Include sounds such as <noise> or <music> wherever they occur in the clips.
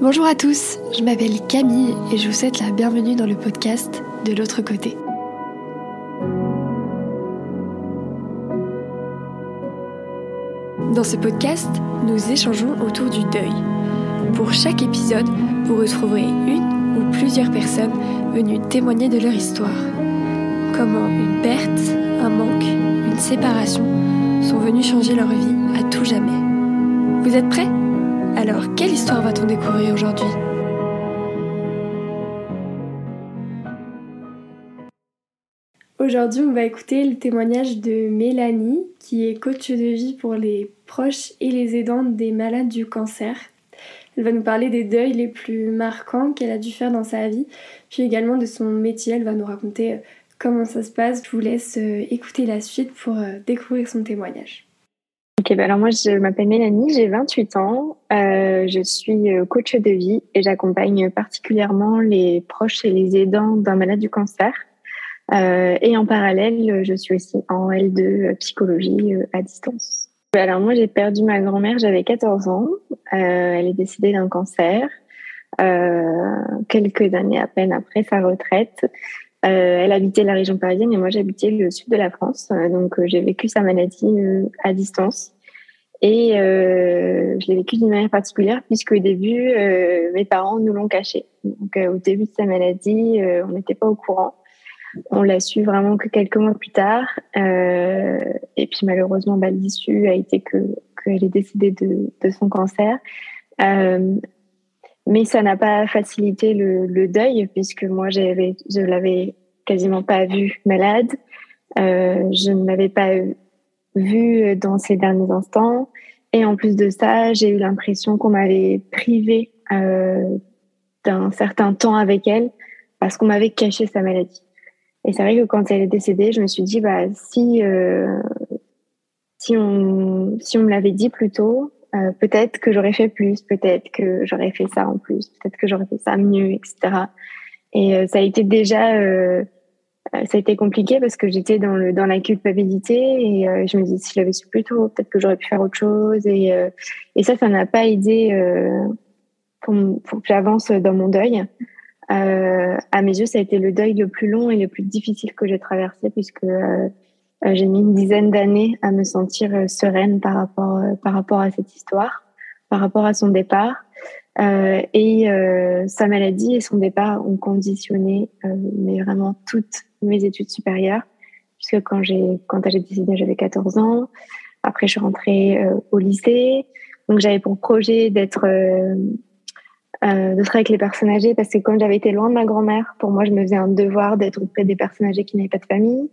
Bonjour à tous, je m'appelle Camille et je vous souhaite la bienvenue dans le podcast de l'autre côté. Dans ce podcast, nous échangeons autour du deuil. Pour chaque épisode, vous retrouverez une ou plusieurs personnes venues témoigner de leur histoire. Comment une perte, un manque, une séparation sont venus changer leur vie à tout jamais. Vous êtes prêts? Alors, quelle histoire va-t-on découvrir aujourd'hui Aujourd'hui, on va écouter le témoignage de Mélanie, qui est coach de vie pour les proches et les aidants des malades du cancer. Elle va nous parler des deuils les plus marquants qu'elle a dû faire dans sa vie, puis également de son métier. Elle va nous raconter euh, comment ça se passe. Je vous laisse euh, écouter la suite pour euh, découvrir son témoignage. Ok, bah alors moi je m'appelle Mélanie, j'ai 28 ans, je suis coach de vie et j'accompagne particulièrement les proches et les aidants d'un malade du cancer. et en parallèle, je suis aussi en L2 psychologie à distance. Alors moi j'ai perdu ma grand-mère, j'avais 14 ans. Euh, elle est décédée d'un cancer. Euh, quelques années à peine après sa retraite. Euh, elle habitait la région parisienne et moi j'habitais le sud de la France. donc j'ai vécu sa maladie à distance. Et je l'ai vécu d'une manière particulière puisque au début, mes parents nous l'ont caché. Donc au début de sa maladie, on n'était pas au courant. On l'a su vraiment que quelques mois plus tard. Euh, et puis malheureusement, bah, l'issue a été que qu'elle est décédée de, son cancer. Euh, mais ça n'a pas facilité le, deuil puisque moi j'avais, je l'avais quasiment pas vue malade. Euh, je ne l'avais pas vue dans ces derniers instants. Et en plus de ça, j'ai eu l'impression qu'on m'avait privé euh, d'un certain temps avec elle parce qu'on m'avait caché sa maladie. Et c'est vrai que quand elle est décédée, je me suis dit, bah, si, euh, si, on, si on me l'avait dit plus tôt, euh, peut-être que j'aurais fait plus, peut-être que j'aurais fait ça en plus, peut-être que j'aurais fait ça mieux, etc. Et euh, ça a été déjà, euh, ça a été compliqué parce que j'étais dans, le, dans la culpabilité et euh, je me disais, si je l'avais su plus tôt, peut-être que j'aurais pu faire autre chose. Et, et ça, ça n'a pas aidé pour, pour que j'avance dans mon deuil. Euh, à mes yeux, ça a été le deuil le plus long et le plus difficile que j'ai traversé puisque euh, euh, j'ai mis une dizaine d'années à me sentir sereine par rapport par rapport à cette histoire, par rapport à son départ. Et sa maladie et son départ ont conditionné mais vraiment toutes mes études supérieures puisque quand j'ai quand j'ai décidé j'avais 14 ans. Après, je suis rentrée au lycée. Donc, j'avais pour projet d'être euh, de travailler avec les personnes âgées parce que comme j'avais été loin de ma grand-mère, pour moi, je me faisais un devoir d'être auprès des personnes âgées qui n'avaient pas de famille.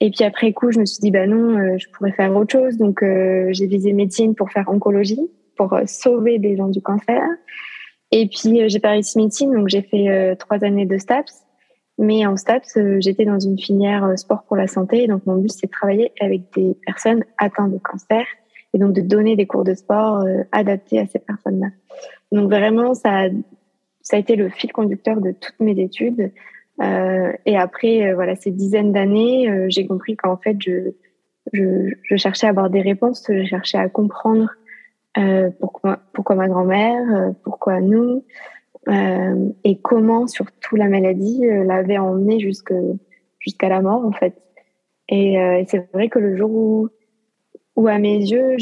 Et puis après coup, je me suis dit, bah non, euh, je pourrais faire autre chose. Donc, euh, j'ai visé médecine pour faire oncologie, pour sauver des gens du cancer. Et puis, j'ai pas réussi médecine, donc j'ai fait trois années de STAPS. Mais en STAPS, j'étais dans une filière sport pour la santé. Donc, mon but, c'est de travailler avec des personnes atteintes de cancer et donc de donner des cours de sport adaptés à ces personnes-là. Donc vraiment, ça a, ça a été le fil conducteur de toutes mes études. Euh, et après, euh, voilà, ces dizaines d'années, euh, j'ai compris qu'en fait, je, je, cherchais à avoir des réponses, je cherchais à comprendre euh, pourquoi, pourquoi ma grand-mère, euh, pourquoi nous, et comment surtout la maladie l'avait emmené jusque jusqu'à la mort en fait. Et, et c'est vrai que le jour où où à mes yeux,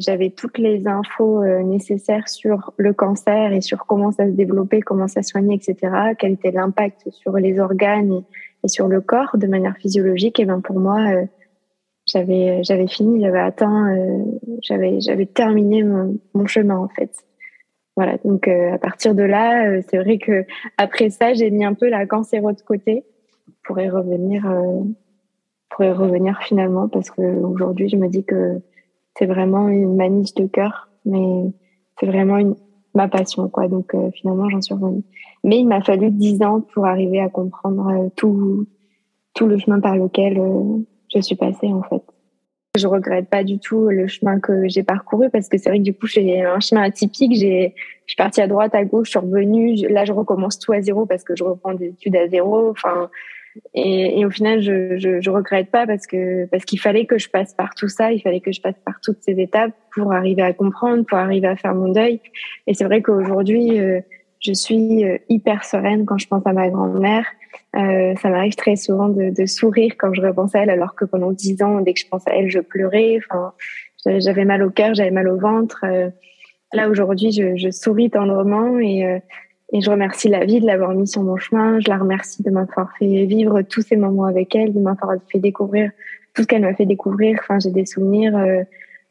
j'avais toutes les infos euh, nécessaires sur le cancer et sur comment ça se développait, comment ça soignait, etc., quel était l'impact sur les organes et, sur le corps de manière physiologique. Et ben pour moi, euh, j'avais j'avais fini, j'avais atteint, euh, j'avais j'avais terminé mon, chemin en fait. Voilà. Donc à partir de là, c'est vrai que après ça, j'ai mis un peu la cancéro de côté pour y revenir pourrais revenir finalement parce que aujourd'hui je me dis que c'est vraiment une maniche de cœur, mais c'est vraiment une, ma passion quoi. Donc euh, finalement j'en suis revenue. Mais il m'a fallu dix ans pour arriver à comprendre euh, tout tout le chemin par lequel euh, je suis passée en fait. Je regrette pas du tout le chemin que j'ai parcouru parce que c'est vrai que du coup j'ai un chemin atypique. J'ai je suis partie à droite, à gauche, je suis revenue. Là je recommence tout à zéro parce que je reprends des études à zéro. Enfin Et, au final, je, je, je, regrette pas parce que parce qu'il fallait que je passe par tout ça, il fallait que je passe par toutes ces étapes pour arriver à comprendre, pour arriver à faire mon deuil. Et c'est vrai qu'aujourd'hui, euh, je suis euh, hyper sereine quand je pense à ma grand-mère. Euh, ça m'arrive très souvent de, de, sourire quand je repense à elle, alors que pendant dix ans, dès que je pense à elle, je pleurais. Enfin, j'avais mal au cœur, j'avais mal au ventre. Euh, là aujourd'hui, je, je, souris tendrement et et je remercie la vie de l'avoir mis sur mon chemin. Je la remercie de m'avoir fait vivre tous ces moments avec elle, de m'avoir fait découvrir tout ce qu'elle m'a fait découvrir. Enfin, j'ai des souvenirs euh,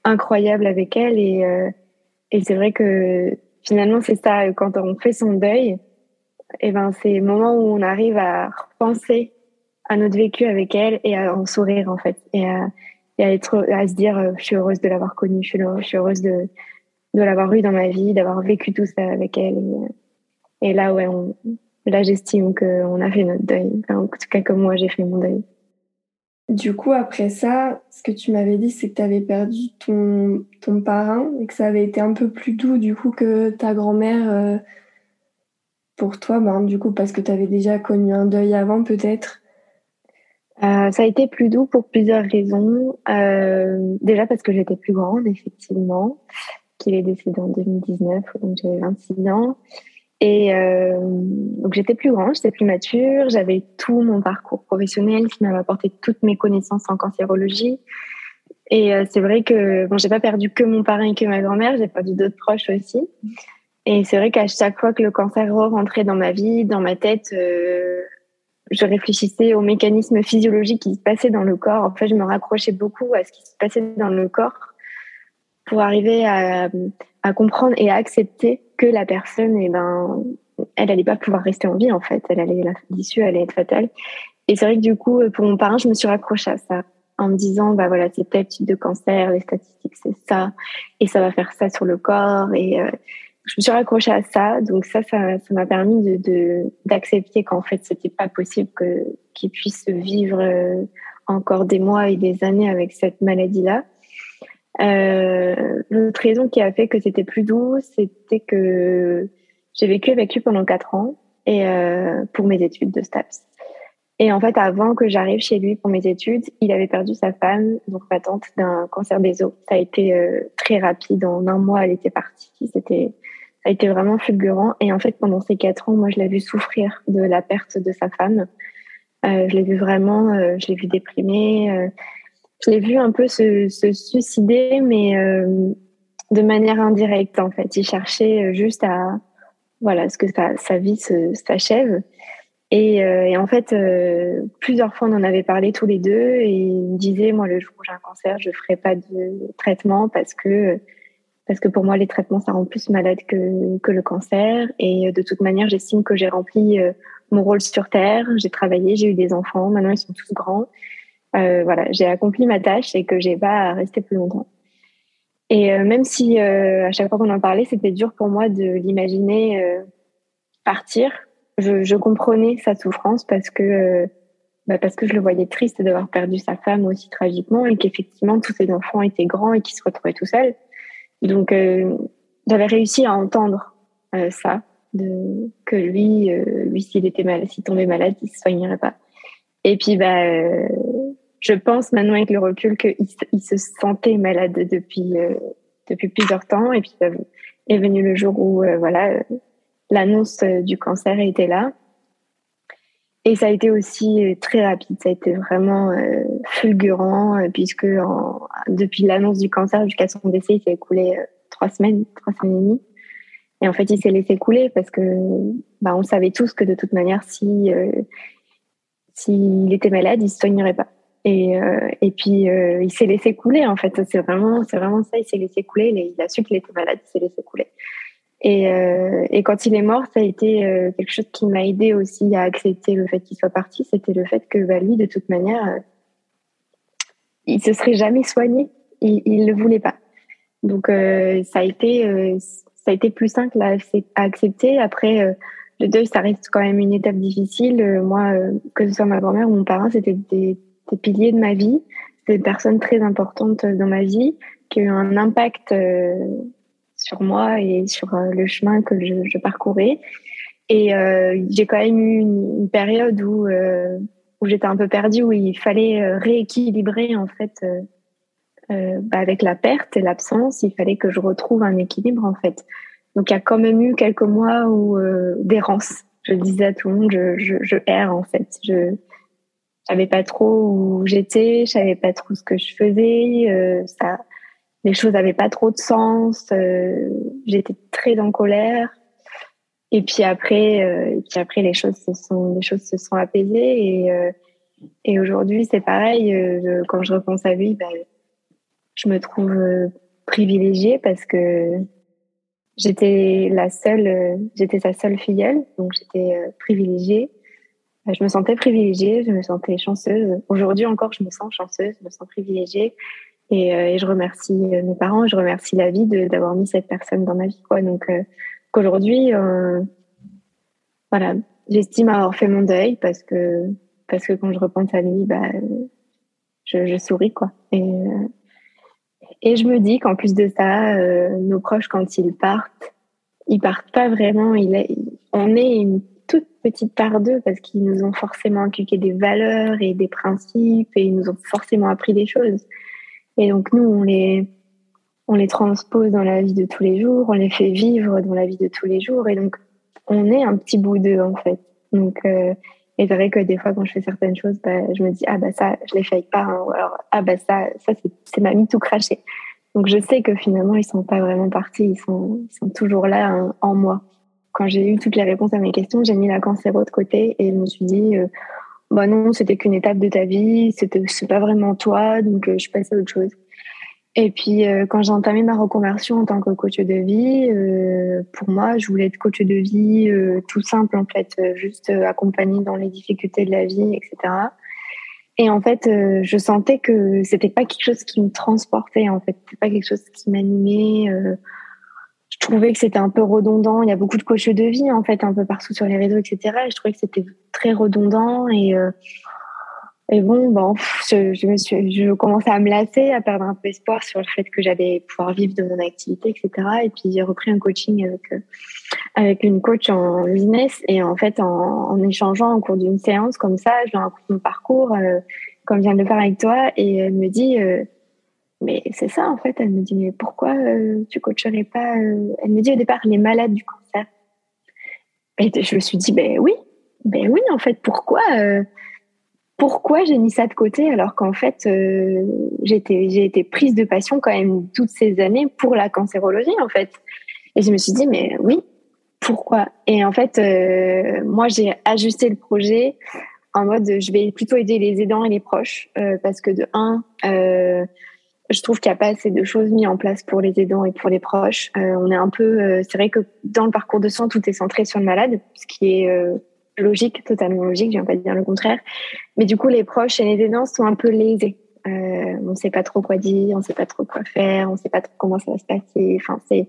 incroyables avec elle. Et, euh, et c'est vrai que finalement, c'est ça, quand on fait son deuil, et eh ben, c'est le moment où on arrive à repenser à notre vécu avec elle et à en sourire, en fait. Et à, se dire, euh, je suis heureuse de l'avoir connue, je suis, heureuse de, l'avoir eu dans ma vie, d'avoir vécu tout ça avec elle. Et, et là, ouais, on, là, j'estime qu'on a fait notre deuil. en tout cas, comme moi, j'ai fait mon deuil. Du coup, après ça, ce que tu m'avais dit, c'est que tu avais perdu ton, ton parrain et que ça avait été un peu plus doux, du coup, que ta grand-mère euh, pour toi, ben, du coup, parce que tu avais déjà connu un deuil avant, peut-être? Euh, ça a été plus doux pour plusieurs raisons. Euh, déjà parce que j'étais plus grande, effectivement, qu'il est décédé en 2019, donc j'avais 26 ans. Et euh, donc j'étais plus grande, j'étais plus mature, j'avais tout mon parcours professionnel qui m'avait apporté toutes mes connaissances en cancérologie. Et c'est vrai que bon, j'ai pas perdu que mon parrain et que ma grand-mère, j'ai perdu d'autres proches aussi. Et c'est vrai qu'à chaque fois que le cancer rentrait dans ma vie, dans ma tête, euh, je réfléchissais aux mécanismes physiologiques qui se passaient dans le corps. En fait, je me raccrochais beaucoup à ce qui se passait dans le corps pour arriver à, comprendre et à accepter que la personne, eh ben, elle allait pas pouvoir rester en vie en fait. Elle allait l'issue allait être fatale. Et c'est vrai que du coup, pour mon parrain, je me suis raccrochée à ça en me disant bah voilà c'est tel type de cancer, les statistiques c'est ça et ça va faire ça sur le corps et euh, je me suis raccrochée à ça donc ça ça ça m'a permis de d'accepter qu'en fait c'était pas possible que qu'il puisse vivre euh, encore des mois et des années avec cette maladie là euh, L'autre raison qui a fait que c'était plus doux, c'était que j'ai vécu avec lui pendant quatre ans et euh, pour mes études de STAPS. Et en fait, avant que j'arrive chez lui pour mes études, il avait perdu sa femme, donc ma tante, d'un cancer des os. Ça a été euh, très rapide. En un mois, elle était partie. C'était, ça a été vraiment fulgurant. Et en fait, pendant ces quatre ans, moi, je l'ai vu souffrir de la perte de sa femme. Euh, je l'ai vu vraiment, euh, je l'ai vu déprimée. Euh, je l'ai vu un peu se, suicider, mais de manière indirecte en fait. Il cherchait juste à voilà ce que sa, sa vie s'achève. Et, en fait, plusieurs fois on en avait parlé tous les deux et il me disait moi le jour où j'ai un cancer, je ferai pas de traitement parce que parce que pour moi les traitements ça rend plus malade que que le cancer et de toute manière j'estime que j'ai rempli mon rôle sur terre. J'ai travaillé, j'ai eu des enfants, maintenant ils sont tous grands euh, voilà, j'ai accompli ma tâche et que j'ai pas à rester plus longtemps. Et euh, même si euh, à chaque fois qu'on en parlait, c'était dur pour moi de l'imaginer partir, je, je, comprenais sa souffrance parce que bah parce que je le voyais triste d'avoir perdu sa femme aussi tragiquement et qu'effectivement tous ses enfants étaient grands et qu'ils se retrouvaient tout seuls. Donc j'avais réussi à entendre ça, de, que lui, lui s'il était mal, s'il tombait malade, il se soignerait pas. Et puis bah je pense maintenant avec le recul qu'il il se sentait malade depuis euh, depuis plusieurs temps et puis euh, est venu le jour où euh, voilà l'annonce du cancer était là et ça a été aussi très rapide ça a été vraiment fulgurant puisque en, depuis l'annonce du cancer jusqu'à son décès il s'est écoulé trois semaines trois semaines et demie et en fait il s'est laissé couler parce que bah, on savait tous que de toute manière si s'il était malade il se soignerait pas et, euh, et puis, euh, il s'est laissé couler, en fait. C'est vraiment, c'est vraiment ça. Il s'est laissé couler. Il a su qu'il était malade. Il s'est laissé couler. Et, euh, et quand il est mort, ça a été euh, quelque chose qui m'a aidé aussi à accepter le fait qu'il soit parti. C'était le fait que bah, lui, de toute manière, euh, il se serait jamais soigné. Il, il le voulait pas. Donc, ça a été, ça a été plus simple à, accepter. Après, le deuil, ça reste quand même une étape difficile. moi, que ce soit ma grand-mère ou mon parent, c'était des des piliers de ma vie. C'est des personnes très importantes dans ma vie qui ont eu un impact euh, sur moi et sur euh, le chemin que je, parcourais. Et euh, j'ai quand même eu une, période où, où j'étais un peu perdue, où il fallait rééquilibrer en fait bah, avec la perte et l'absence, il fallait que je retrouve un équilibre en fait. Donc il y a quand même eu quelques mois où d'errance. Je disais à tout le monde, je, je, je erre en fait. Je savais pas trop où j'étais, je savais pas trop ce que je faisais. Euh, ça, les choses avaient pas trop de sens. Euh, j'étais très en colère. Et puis après, euh, et puis après les choses se sont, les choses se sont apaisées et euh, et aujourd'hui c'est pareil. Quand je repense à lui, ben, je me trouve privilégiée parce que j'étais la seule, j'étais sa seule filleule, donc j'étais privilégiée. Je me sentais privilégiée, je me sentais chanceuse. Aujourd'hui encore, je me sens chanceuse, je me sens privilégiée. Et, euh, et je remercie euh, mes parents, je remercie la vie d'avoir mis cette personne dans ma vie. Quoi. Donc, euh, qu'aujourd'hui, euh, voilà, j'estime avoir fait mon deuil parce que, parce que quand je repense à lui, bah, je, je souris. Quoi. Et, et je me dis qu'en plus de ça, nos proches, quand ils partent, ils partent pas vraiment. Il est, on est une toute petite part d'eux parce qu'ils nous ont forcément inculqué des valeurs et des principes et ils nous ont forcément appris des choses. Et donc nous, on les, on les transpose dans la vie de tous les jours, on les fait vivre dans la vie de tous les jours et donc on est un petit bout d'eux en fait. Donc euh, et c'est vrai que des fois quand je fais certaines choses, bah, je me dis ah bah ça je l'ai fait avec pas ou alors ah bah ça ça c'est ma mis tout craché. Donc je sais que finalement ils sont pas vraiment partis, ils sont ils sont toujours là hein, en moi quand j'ai eu toutes les réponses à mes questions, j'ai mis la cancéro de côté et je me suis dit, euh, bah non, c'était qu'une étape de ta vie, c'était c'est pas vraiment toi, donc euh, je passe à autre chose. Et puis euh, quand j'ai entamé ma reconversion en tant que coach de vie, pour moi, je voulais être coach de vie tout simple en fait, juste accompagner dans les difficultés de la vie, etc. Et en fait, je sentais que c'était pas quelque chose qui me transportait en fait, c'était pas quelque chose qui m'animait je trouvais que c'était un peu redondant. Il y a beaucoup de coachs de vie, en fait, un peu partout sur les réseaux, etc. Et je trouvais que c'était très redondant. Et, euh, et bon, bon je, me suis, je commençais à me lasser, à perdre un peu espoir sur le fait que j'allais pouvoir vivre de mon activité, etc. Et puis, j'ai repris un coaching avec, euh, avec une coach en business. Et en fait, en, en échangeant au cours d'une séance comme ça, je lui raconte mon parcours, euh, comme je viens de le faire avec toi. Et elle me dit mais c'est ça en fait. Elle me dit mais pourquoi euh, tu coacherais pas euh, Elle me dit au départ les malades du cancer. Et je me suis dit ben oui, ben oui en fait pourquoi euh, pourquoi j'ai mis ça de côté alors qu'en fait j'étais j'ai été prise de passion quand même toutes ces années pour la cancérologie en fait. Et je me suis dit mais oui pourquoi? Et en fait moi j'ai ajusté le projet en mode je vais plutôt aider les aidants et les proches parce que de un je trouve qu'il n'y a pas assez de choses mises en place pour les aidants et pour les proches. Euh, on est un peu, euh, c'est vrai que dans le parcours de soins, tout est centré sur le malade, ce qui est euh, logique, totalement logique. Je viens pas dire le contraire. Mais du coup, les proches et les aidants sont un peu lésés. on ne sait pas trop quoi dire, on ne sait pas trop quoi faire, on ne sait pas trop comment ça va se passer. Enfin, c'est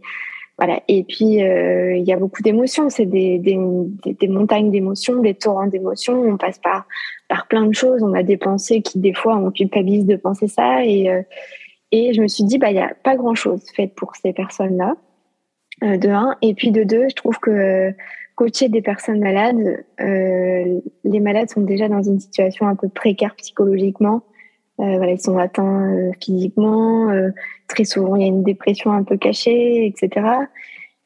voilà. Et puis il y a beaucoup d'émotions. C'est des, des, des, montagnes d'émotions, des torrents d'émotions. On passe par par plein de choses. On a des pensées qui des fois on culpabilise de penser ça et et je me suis dit, bah, il n'y a pas grand-chose fait pour ces personnes-là, euh, de un. Et puis de deux, je trouve que coacher des personnes malades, euh, les malades sont déjà dans une situation un peu précaire psychologiquement. Euh, voilà, ils sont atteints physiquement. Très souvent, il y a une dépression un peu cachée, etc.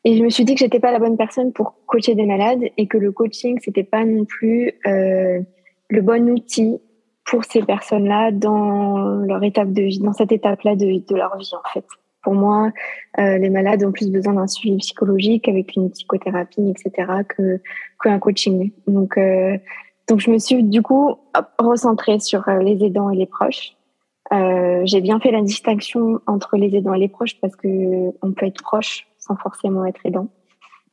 Et je me suis dit que j'étais pas la bonne personne pour coacher des malades et que le coaching, c'était pas non plus le bon outil pour ces personnes-là dans leur étape de vie, dans cette étape-là de, de leur vie en fait. Pour moi, euh, les malades ont plus besoin d'un suivi psychologique avec une psychothérapie, etc., que qu'un coaching. Donc, euh, donc je me suis du coup recentrée sur euh, les aidants et les proches. Euh, j'ai bien fait la distinction entre les aidants et les proches parce que on peut être proche sans forcément être aidant.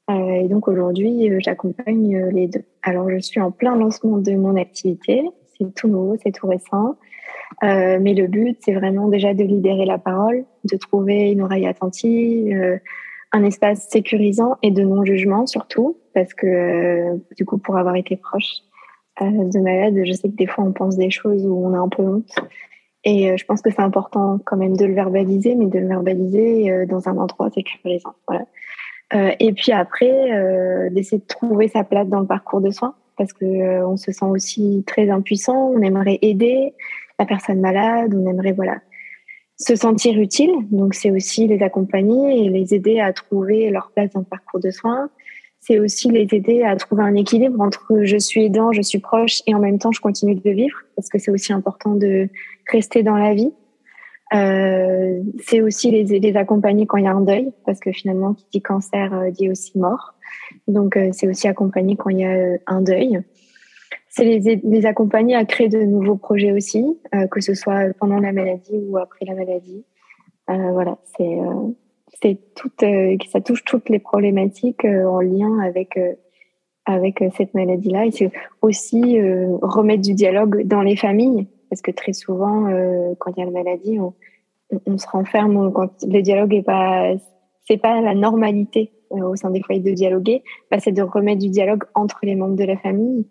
Euh, et donc aujourd'hui, euh, j'accompagne les deux. Alors je suis en plein lancement de mon activité c'est tout nouveau, c'est tout récent. Euh, mais le but, c'est vraiment déjà de libérer la parole, de trouver une oreille attentive, euh, un espace sécurisant et de non-jugement surtout, parce que euh, du coup, pour avoir été proche de malade, je sais que des fois, on pense des choses où on a un peu honte. Et je pense que c'est important quand même de le verbaliser, mais de le verbaliser dans un endroit sécurisant. Voilà. et puis après, d'essayer de trouver sa place dans le parcours de soins parce que on se sent aussi très impuissant. On aimerait aider la personne malade, on aimerait voilà se sentir utile. Donc c'est aussi les accompagner et les aider à trouver leur place dans le parcours de soins. C'est aussi les aider à trouver un équilibre entre je suis aidant, je suis proche et en même temps je continue de vivre parce que c'est aussi important de rester dans la vie. Euh, c'est aussi les, les accompagner quand il y a un deuil parce que finalement qui dit cancer euh, dit aussi mort. Donc euh, c'est aussi accompagner quand il y a euh, un deuil c'est les, accompagner à créer de nouveaux projets aussi, euh, que ce soit pendant la maladie ou après la maladie. Voilà, c'est c'est tout, ça touche toutes les problématiques en lien avec avec cette maladie-là. Et c'est aussi remettre du dialogue dans les familles, parce que très souvent, quand il y a la maladie, on, on, se renferme quand le dialogue est pas pas la normalité au sein des foyers de dialoguer, bah, c'est de remettre du dialogue entre les membres de la famille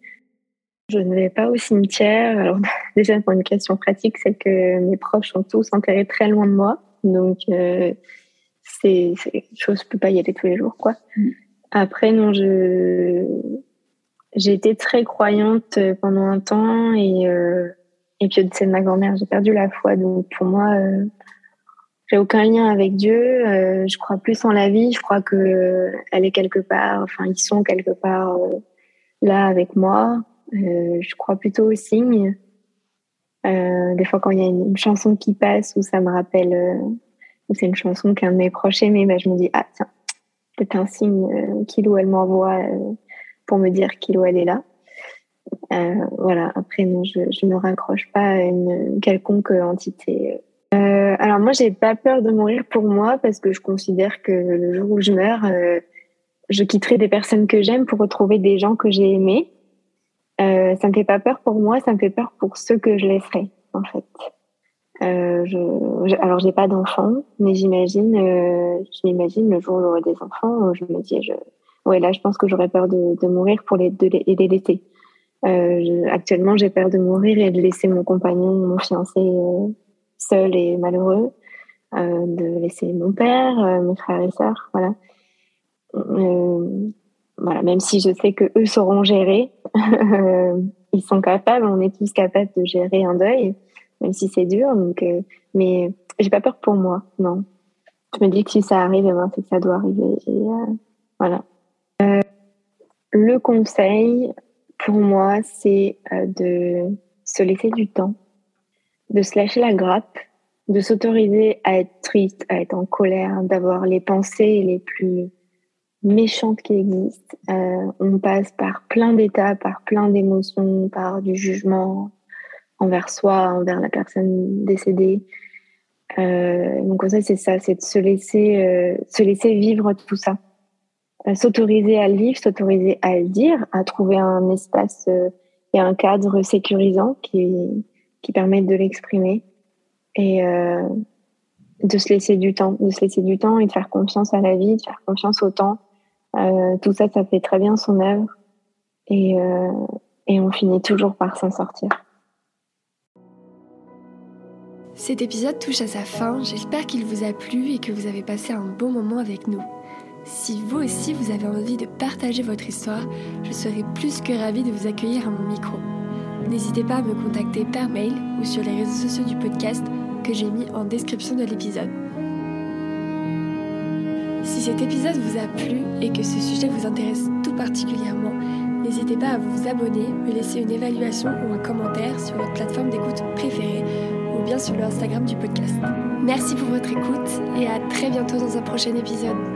je ne vais pas au cimetière. Alors, <laughs> déjà, pour une question pratique, c'est que mes proches sont tous enterrés très loin de moi. Donc, euh, c'est quelque chose, je peux pas y aller tous les jours, quoi. Mm. Après, non, je, j'ai été très croyante pendant un temps et, euh, et puis au décès de ma grand-mère, j'ai perdu la foi. Donc, pour moi, euh, j'ai aucun lien avec Dieu. Euh, je crois plus en la vie. Je crois que elle est quelque part, enfin, ils sont quelque part euh, là avec moi. Euh, je crois plutôt aux signes. Euh, des fois, quand il y a une, chanson qui passe où ça me rappelle, euh, ou c'est une chanson qu'un de mes proches aimait, bah, je me dis, ah tiens, c'est un signe euh, Kilo, elle m'envoie pour me dire Kilo, elle est là. voilà, après, non, je ne me raccroche pas à une quelconque entité. Alors moi, j'ai pas peur de mourir pour moi parce que je considère que le jour où je meurs, je quitterai des personnes que j'aime pour retrouver des gens que j'ai aimés. Euh, ça me fait pas peur pour moi, ça me fait peur pour ceux que je laisserai, en fait. Euh, je, je, alors, j'ai pas d'enfants, mais j'imagine, euh, je m'imagine le jour où j'aurai des enfants, je me dis, je, ouais, là, je pense que j'aurais peur de, mourir pour les, de les, laisser. Euh, actuellement, j'ai peur de mourir et de laisser mon compagnon, mon fiancé euh, seul et malheureux, euh, de laisser mon père, euh, mes frères et sœurs, voilà. Euh, voilà, même si je sais que eux sauront gérer, <laughs> ils sont capables, on est tous capables de gérer un deuil, même si c'est dur. Donc, mais j'ai pas peur pour moi, non. Je me dis que si ça arrive, eh ben, c'est que ça doit arriver. Voilà. Le conseil pour moi, c'est de se laisser du temps, de se lâcher la grappe, de s'autoriser à être triste, à être en colère, d'avoir les pensées les plus méchante qui existe. Euh, on passe par plein d'états, par plein d'émotions, par du jugement envers soi, envers la personne décédée. Euh, mon conseil, c'est ça, c'est de se laisser, euh, se laisser vivre tout ça. Euh, s'autoriser à le vivre, s'autoriser à le dire, à trouver un espace et un cadre sécurisant qui, qui permette de l'exprimer. Et euh, de se laisser du temps, de se laisser du temps et de faire confiance à la vie, de faire confiance au temps, euh, tout ça, ça fait très bien son œuvre et, euh, et on finit toujours par s'en sortir. Cet épisode touche à sa fin, j'espère qu'il vous a plu et que vous avez passé un bon moment avec nous. Si vous aussi vous avez envie de partager votre histoire, je serai plus que ravie de vous accueillir à mon micro. N'hésitez pas à me contacter par mail ou sur les réseaux sociaux du podcast que j'ai mis en description de l'épisode. Si cet épisode vous a plu et que ce sujet vous intéresse tout particulièrement, n'hésitez pas à vous abonner, me laisser une évaluation ou un commentaire sur votre plateforme d'écoute préférée ou bien sur le Instagram du podcast. Merci pour votre écoute et à très bientôt dans un prochain épisode.